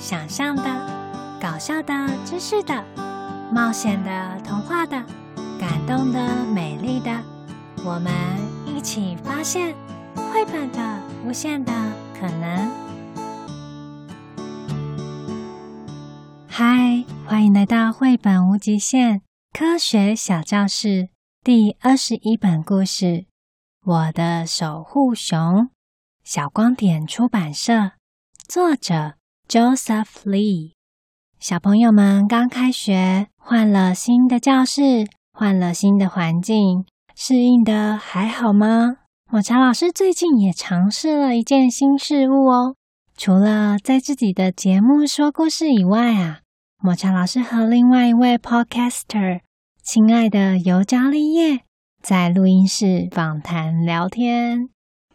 想象的、搞笑的、知识的、冒险的、童话的、感动的、美丽的，我们一起发现绘本的无限的可能。嗨，欢迎来到绘本无极限科学小教室第二十一本故事《我的守护熊》，小光点出版社，作者 Joseph Lee。小朋友们刚开学，换了新的教室，换了新的环境，适应的还好吗？抹茶老师最近也尝试了一件新事物哦，除了在自己的节目说故事以外啊。抹茶老师和另外一位 podcaster，亲爱的尤加利叶，在录音室访谈聊天。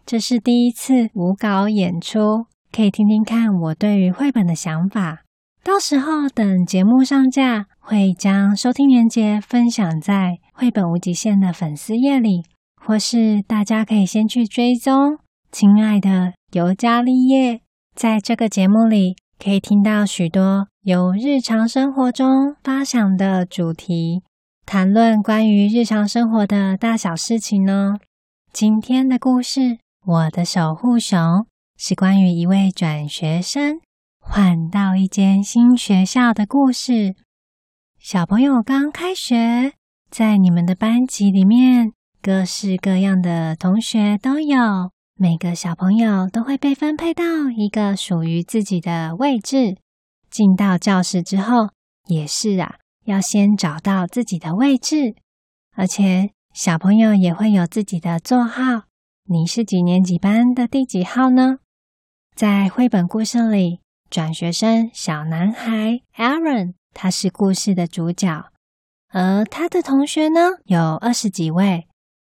这是第一次无稿演出，可以听听看我对于绘本的想法。到时候等节目上架，会将收听链接分享在绘本无极限的粉丝页里，或是大家可以先去追踪。亲爱的尤加利叶，在这个节目里可以听到许多。由日常生活中发想的主题，谈论关于日常生活的大小事情呢。今天的故事《我的守护熊》是关于一位转学生换到一间新学校的故事。小朋友刚开学，在你们的班级里面，各式各样的同学都有，每个小朋友都会被分配到一个属于自己的位置。进到教室之后，也是啊，要先找到自己的位置，而且小朋友也会有自己的座号。你是几年级班的第几号呢？在绘本故事里，转学生小男孩 Aaron，他是故事的主角，而他的同学呢，有二十几位。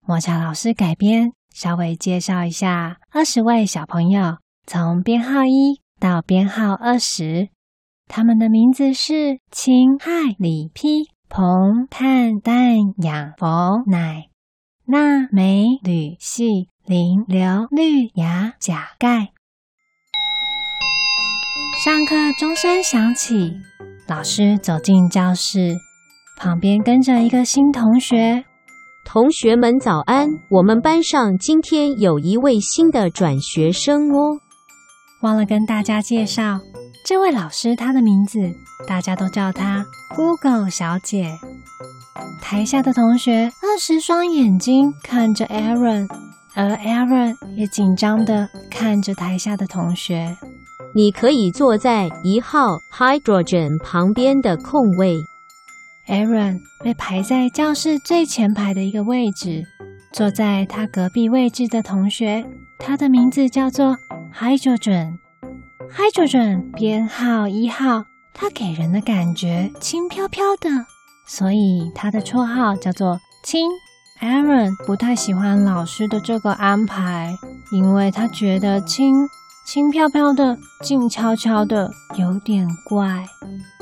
抹茶老师改编，稍微介绍一下二十位小朋友，从编号一到编号二十。他们的名字是钦亥里丕彭炭旦仰佛乃那美吕系磷、硫、氯、氩、钾、钙。上课钟声响起，老师走进教室，旁边跟着一个新同学。同学们早安！我们班上今天有一位新的转学生哦。忘了跟大家介绍。这位老师，她的名字大家都叫她 Google 小姐。台下的同学二十双眼睛看着 Aaron，而 Aaron 也紧张的看着台下的同学。你可以坐在一号 Hydrogen 旁边的空位。Aaron 被排在教室最前排的一个位置，坐在他隔壁位置的同学，他的名字叫做 Hydrogen。Hydrogen 编号一号，他给人的感觉轻飘飘的，所以他的绰号叫做轻。Aaron 不太喜欢老师的这个安排，因为他觉得轻轻飘飘的、静悄悄的有点怪。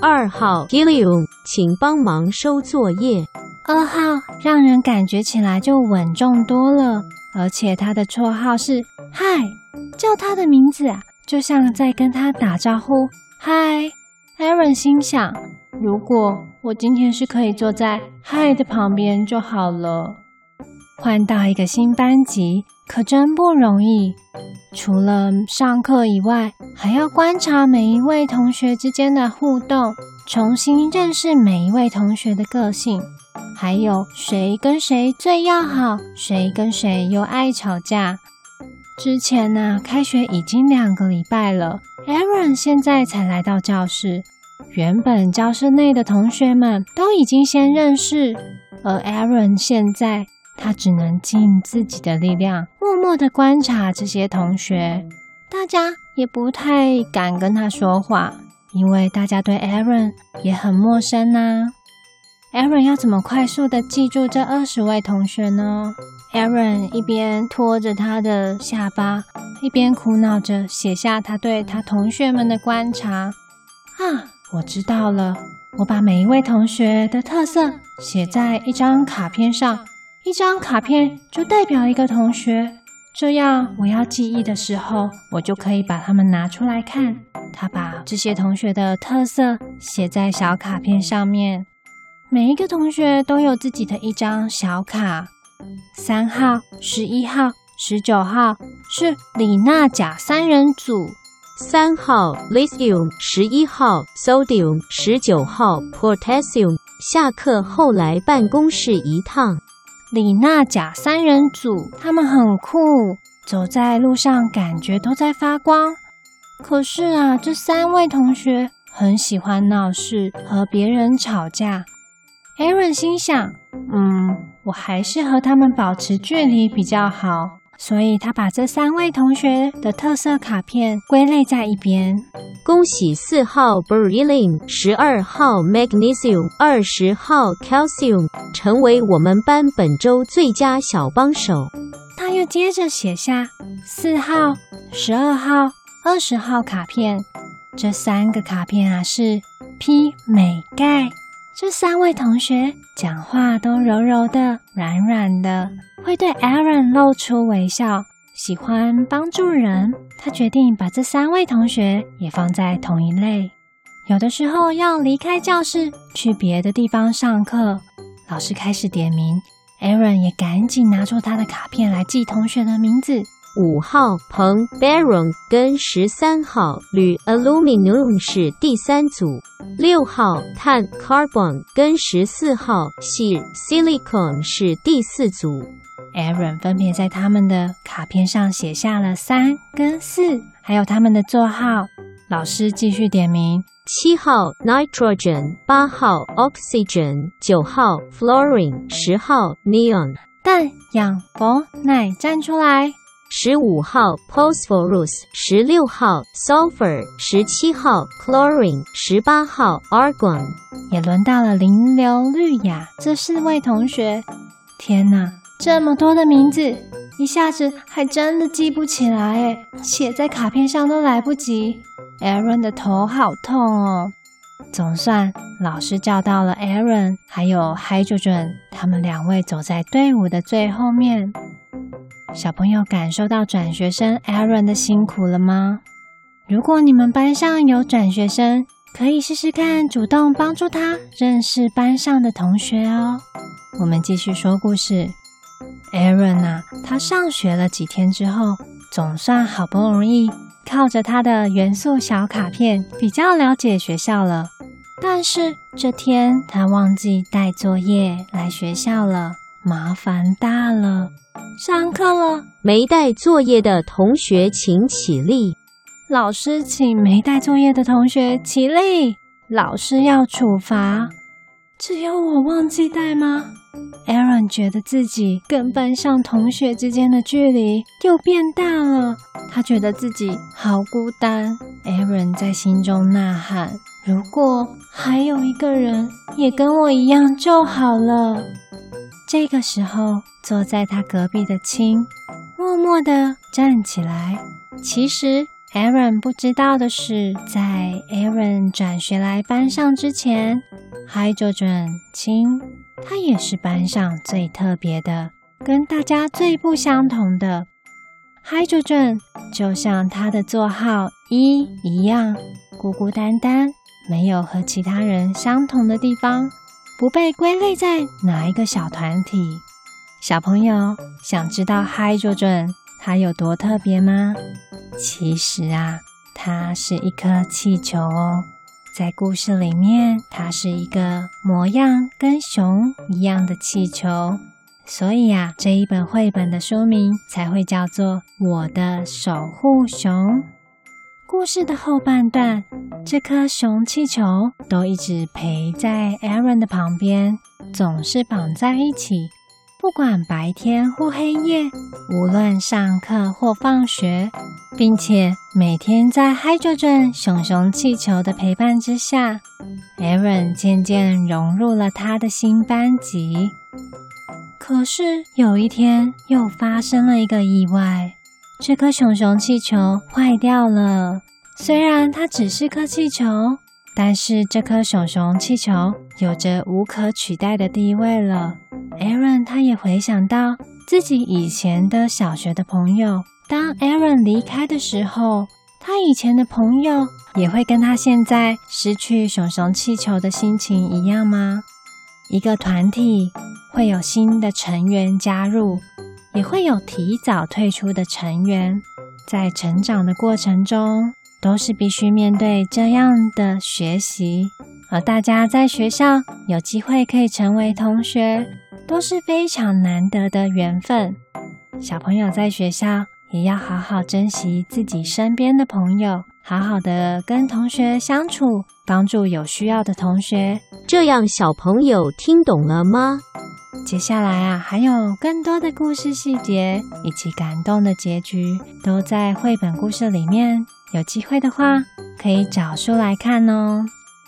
二号 g i l i u m 请帮忙收作业。二号让人感觉起来就稳重多了，而且他的绰号是嗨，叫他的名字啊。就像在跟他打招呼。嗨，Aaron 心想：如果我今天是可以坐在嗨的旁边就好了。换到一个新班级，可真不容易。除了上课以外，还要观察每一位同学之间的互动，重新认识每一位同学的个性，还有谁跟谁最要好，谁跟谁又爱吵架。之前呢，开学已经两个礼拜了，Aaron 现在才来到教室。原本教室内的同学们都已经先认识，而 Aaron 现在他只能尽自己的力量，默默地观察这些同学。大家也不太敢跟他说话，因为大家对 Aaron 也很陌生呐。Aaron 要怎么快速地记住这二十位同学呢？Aaron 一边拖着他的下巴，一边苦恼着写下他对他同学们的观察。啊，我知道了，我把每一位同学的特色写在一张卡片上，一张卡片就代表一个同学，这样我要记忆的时候，我就可以把它们拿出来看。他把这些同学的特色写在小卡片上面，每一个同学都有自己的一张小卡。三号、十一号、十九号是李娜甲三人组。三号 lithium，十一号 sodium，十九号 potassium。下课后来办公室一趟。李娜甲三人组，他们很酷，走在路上感觉都在发光。可是啊，这三位同学很喜欢闹事，和别人吵架。Aaron 心想：嗯，我还是和他们保持距离比较好。所以他把这三位同学的特色卡片归类在一边。恭喜四号 beryllium、十二号 magnesium、二十号 calcium 成为我们班本周最佳小帮手。他又接着写下四号、十二号、二十号卡片，这三个卡片啊是 P 美钙。这三位同学讲话都柔柔的、软软的，会对 Aaron 露出微笑，喜欢帮助人。他决定把这三位同学也放在同一类。有的时候要离开教室去别的地方上课，老师开始点名，Aaron 也赶紧拿出他的卡片来记同学的名字。五号硼 Barium 跟十三号铝 Aluminum 是第三组，六号碳 Carbon 跟十四号矽 Silicon 是第四组。Aaron 分别在他们的卡片上写下了三跟四，还有他们的座号。老师继续点名：七号 Nitrogen，八号 Oxygen，九号 Fluorine，十号 Neon。氮、氧、氟、氖站出来。十五号 phosphorus，十六号 sulfur，十七号 chlorine，十八号 argon。也轮到了磷硫氯氬这四位同学。天哪，这么多的名字，一下子还真的记不起来诶，写在卡片上都来不及。Aaron 的头好痛哦。总算老师叫到了 Aaron，还有 Hydrogen，他们两位走在队伍的最后面。小朋友感受到转学生 Aaron 的辛苦了吗？如果你们班上有转学生，可以试试看主动帮助他认识班上的同学哦。我们继续说故事。Aaron 啊，他上学了几天之后，总算好不容易靠着他的元素小卡片比较了解学校了。但是这天他忘记带作业来学校了。麻烦大了！上课了，没带作业的同学请起立。老师请没带作业的同学起立。老师要处罚。只有我忘记带吗？Aaron 觉得自己跟班上同学之间的距离又变大了。他觉得自己好孤单。Aaron 在心中呐喊：“如果还有一个人也跟我一样就好了。”这个时候，坐在他隔壁的青默默地站起来。其实，Aaron 不知道的是，在 Aaron 转学来班上之前，Hydrogen 青他也是班上最特别的，跟大家最不相同的。Hydrogen 就像他的座号一一样，孤孤单单，没有和其他人相同的地方。不被归类在哪一个小团体？小朋友想知道 Hydrogen 它有多特别吗？其实啊，它是一颗气球哦。在故事里面，它是一个模样跟熊一样的气球，所以啊，这一本绘本的书名才会叫做《我的守护熊》。故事的后半段，这颗熊气球都一直陪在 Aaron 的旁边，总是绑在一起，不管白天或黑夜，无论上课或放学，并且每天在 Hydrogen 熊熊气球的陪伴之下，Aaron 渐渐融入了他的新班级。可是有一天，又发生了一个意外。这颗熊熊气球坏掉了。虽然它只是颗气球，但是这颗熊熊气球有着无可取代的地位了。Aaron 他也回想到自己以前的小学的朋友。当 Aaron 离开的时候，他以前的朋友也会跟他现在失去熊熊气球的心情一样吗？一个团体会有新的成员加入，也会有提早退出的成员，在成长的过程中都是必须面对这样的学习。而大家在学校有机会可以成为同学，都是非常难得的缘分。小朋友在学校。也要好好珍惜自己身边的朋友，好好的跟同学相处，帮助有需要的同学。这样小朋友听懂了吗？接下来啊，还有更多的故事细节以及感动的结局，都在绘本故事里面。有机会的话，可以找书来看哦。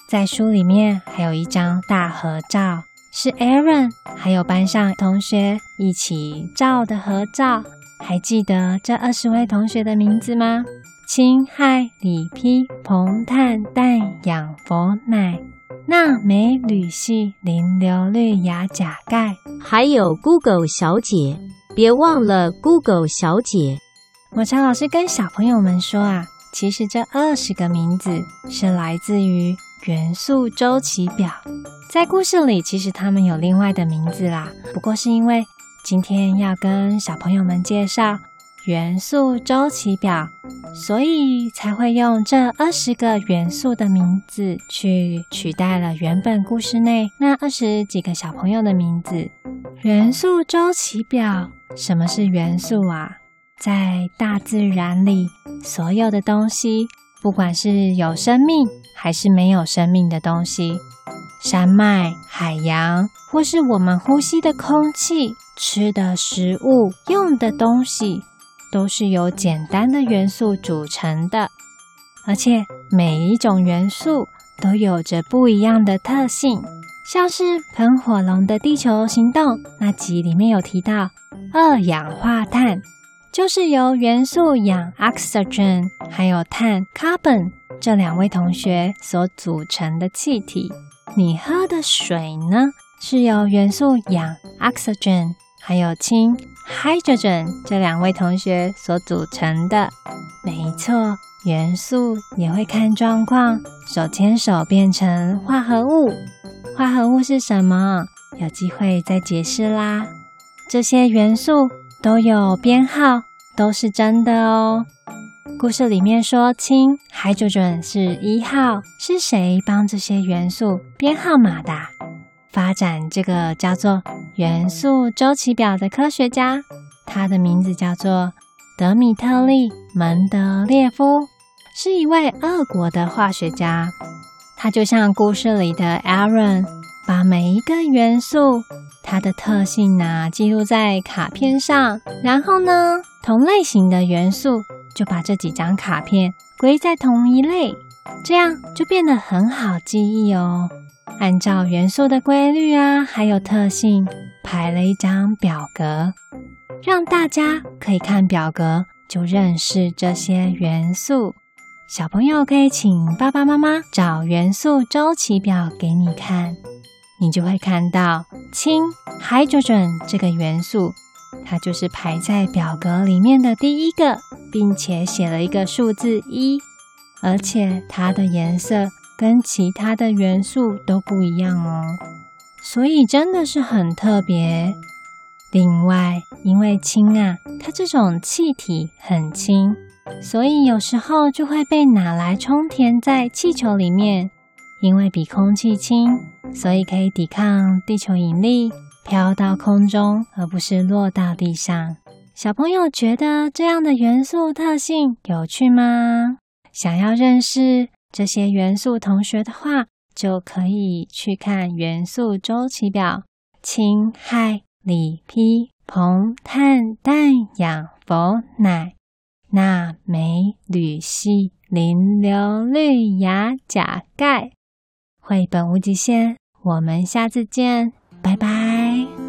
在书里面还有一张大合照，是 Aaron 还有班上同学一起照的合照。还记得这二十位同学的名字吗？氢氦锂鈹硼碳氮氧氟氖钠镁铝锡磷硫氯氬钾钙，还有 Google 小姐，别忘了 Google 小姐。抹茶老师跟小朋友们说啊，其实这二十个名字是来自于元素周期表，在故事里其实他们有另外的名字啦，不过是因为。今天要跟小朋友们介绍元素周期表，所以才会用这二十个元素的名字去取代了原本故事内那二十几个小朋友的名字。元素周期表，什么是元素啊？在大自然里，所有的东西，不管是有生命还是没有生命的东西，山脉、海洋，或是我们呼吸的空气。吃的食物、用的东西，都是由简单的元素组成的，而且每一种元素都有着不一样的特性。像是喷火龙的地球行动那集里面有提到，二氧化碳就是由元素氧 （oxygen） 还有碳 （carbon） 这两位同学所组成的气体。你喝的水呢，是由元素氧 （oxygen） 还有氢 （hydrogen） 这两位同学所组成的。没错，元素也会看状况，手牵手变成化合物。化合物是什么？有机会再解释啦。这些元素都有编号，都是真的哦。故事里面说氢 （hydrogen） 是一号，是谁帮这些元素编号码的？发展这个叫做元素周期表的科学家，他的名字叫做德米特利·门德列夫，是一位俄国的化学家。他就像故事里的 Aaron，把每一个元素它的特性呢、啊、记录在卡片上，然后呢，同类型的元素就把这几张卡片归在同一类，这样就变得很好记忆哦。按照元素的规律啊，还有特性，排了一张表格，让大家可以看表格就认识这些元素。小朋友可以请爸爸妈妈找元素周期表给你看，你就会看到氢 （hydrogen） 这个元素，它就是排在表格里面的第一个，并且写了一个数字一，而且它的颜色。跟其他的元素都不一样哦，所以真的是很特别。另外，因为氢啊，它这种气体很轻，所以有时候就会被拿来充填在气球里面。因为比空气轻，所以可以抵抗地球引力，飘到空中，而不是落到地上。小朋友觉得这样的元素特性有趣吗？想要认识？这些元素同学的话，就可以去看元素周期表：氢、氦、锂、铍、硼、碳、氮、氧、氟、氖、钠、镁、铝、锡、磷、硫、氯、氩、钾、钙。绘本无极限，我们下次见，拜拜。